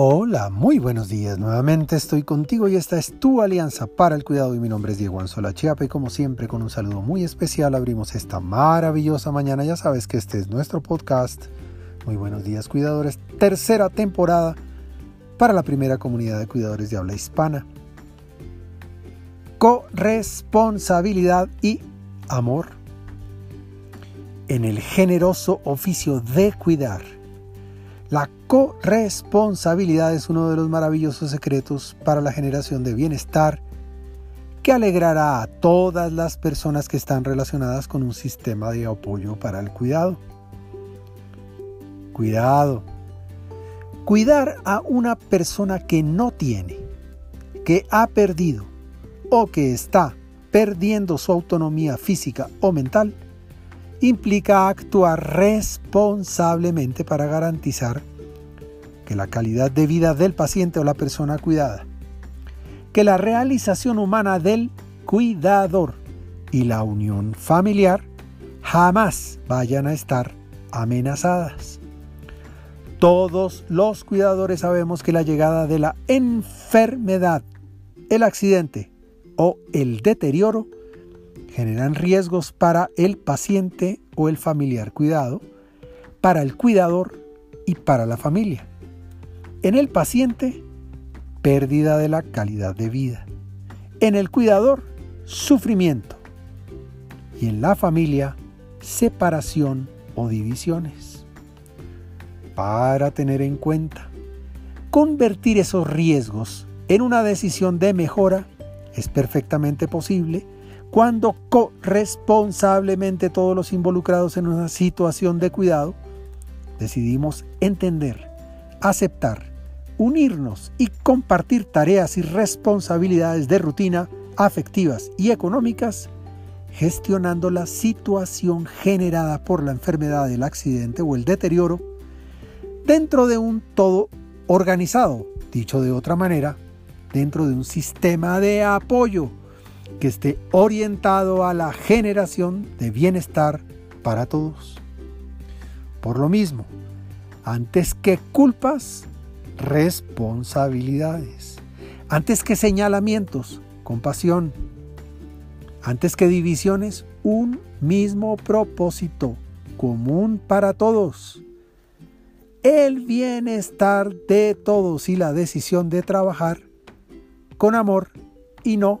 Hola, muy buenos días. Nuevamente estoy contigo y esta es tu alianza para el cuidado y mi nombre es Diego Anzola Chiapa y como siempre con un saludo muy especial abrimos esta maravillosa mañana. Ya sabes que este es nuestro podcast. Muy buenos días cuidadores. Tercera temporada para la primera comunidad de cuidadores de habla hispana. Corresponsabilidad y amor en el generoso oficio de cuidar la corresponsabilidad es uno de los maravillosos secretos para la generación de bienestar que alegrará a todas las personas que están relacionadas con un sistema de apoyo para el cuidado. Cuidado. Cuidar a una persona que no tiene, que ha perdido o que está perdiendo su autonomía física o mental implica actuar responsablemente para garantizar que la calidad de vida del paciente o la persona cuidada, que la realización humana del cuidador y la unión familiar jamás vayan a estar amenazadas. Todos los cuidadores sabemos que la llegada de la enfermedad, el accidente o el deterioro generan riesgos para el paciente o el familiar cuidado, para el cuidador y para la familia. En el paciente, pérdida de la calidad de vida. En el cuidador, sufrimiento. Y en la familia, separación o divisiones. Para tener en cuenta, convertir esos riesgos en una decisión de mejora es perfectamente posible cuando corresponsablemente todos los involucrados en una situación de cuidado decidimos entender, aceptar, unirnos y compartir tareas y responsabilidades de rutina afectivas y económicas, gestionando la situación generada por la enfermedad, el accidente o el deterioro dentro de un todo organizado, dicho de otra manera, dentro de un sistema de apoyo que esté orientado a la generación de bienestar para todos. Por lo mismo, antes que culpas, responsabilidades. Antes que señalamientos, compasión. Antes que divisiones, un mismo propósito común para todos. El bienestar de todos y la decisión de trabajar con amor y no